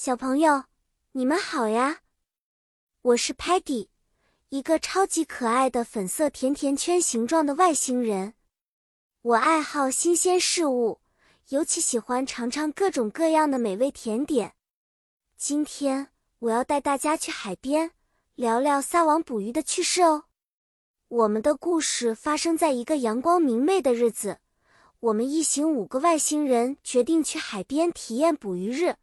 小朋友，你们好呀！我是 Patty，一个超级可爱的粉色甜甜圈形状的外星人。我爱好新鲜事物，尤其喜欢尝尝各种各样的美味甜点。今天我要带大家去海边，聊聊撒网捕鱼的趣事哦。我们的故事发生在一个阳光明媚的日子。我们一行五个外星人决定去海边体验捕鱼日。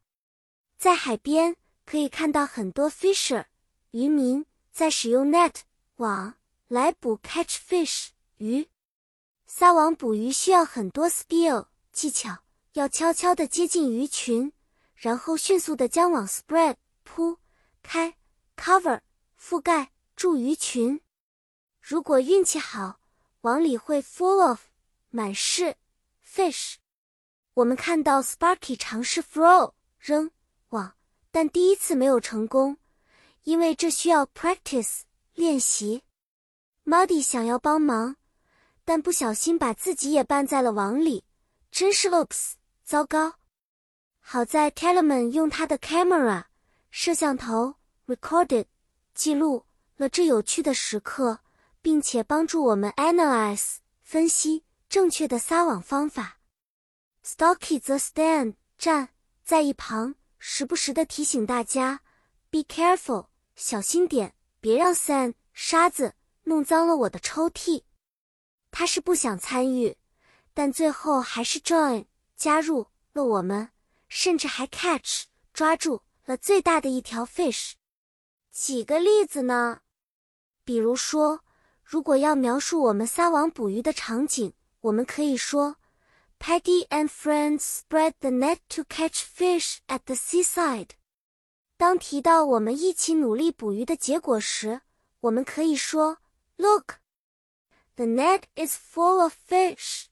在海边可以看到很多 fisher 渔民在使用 net 网来捕 catch fish 鱼。撒网捕鱼需要很多 skill 技巧，要悄悄地接近鱼群，然后迅速地将网 spread 铺开 cover 覆盖住鱼群。如果运气好，网里会 full of 满是。fish，我们看到 Sparky 尝试 throw 扔，但第一次没有成功，因为这需要 practice 练习。Muddy 想要帮忙，但不小心把自己也绊在了网里，真是 oops，糟糕！好在 Tellerman 用他的 camera 摄像头 recorded 记录了这有趣的时刻，并且帮助我们 analyze 分析。正确的撒网方法，Stocky 则 stand 站在一旁，时不时的提醒大家，Be careful，小心点，别让 sand 沙子弄脏了我的抽屉。他是不想参与，但最后还是 join 加入了我们，甚至还 catch 抓住了最大的一条 fish。几个例子呢？比如说，如果要描述我们撒网捕鱼的场景。我们可以说 ，Peggy and friends spread the net to catch fish at the seaside。当提到我们一起努力捕鱼的结果时，我们可以说，Look, the net is full of fish。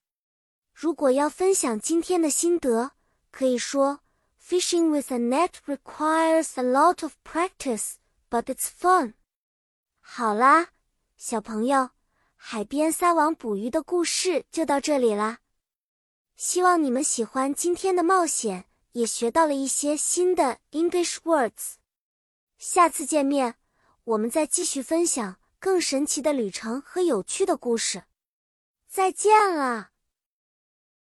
如果要分享今天的心得，可以说，Fishing with a net requires a lot of practice, but it's fun。好啦，小朋友。海边撒网捕鱼的故事就到这里啦， 希望你们喜欢今天的冒险，也学到了一些新的 English words。下次见面，我们再继续分享更神奇的旅程和有趣的故事。再见了。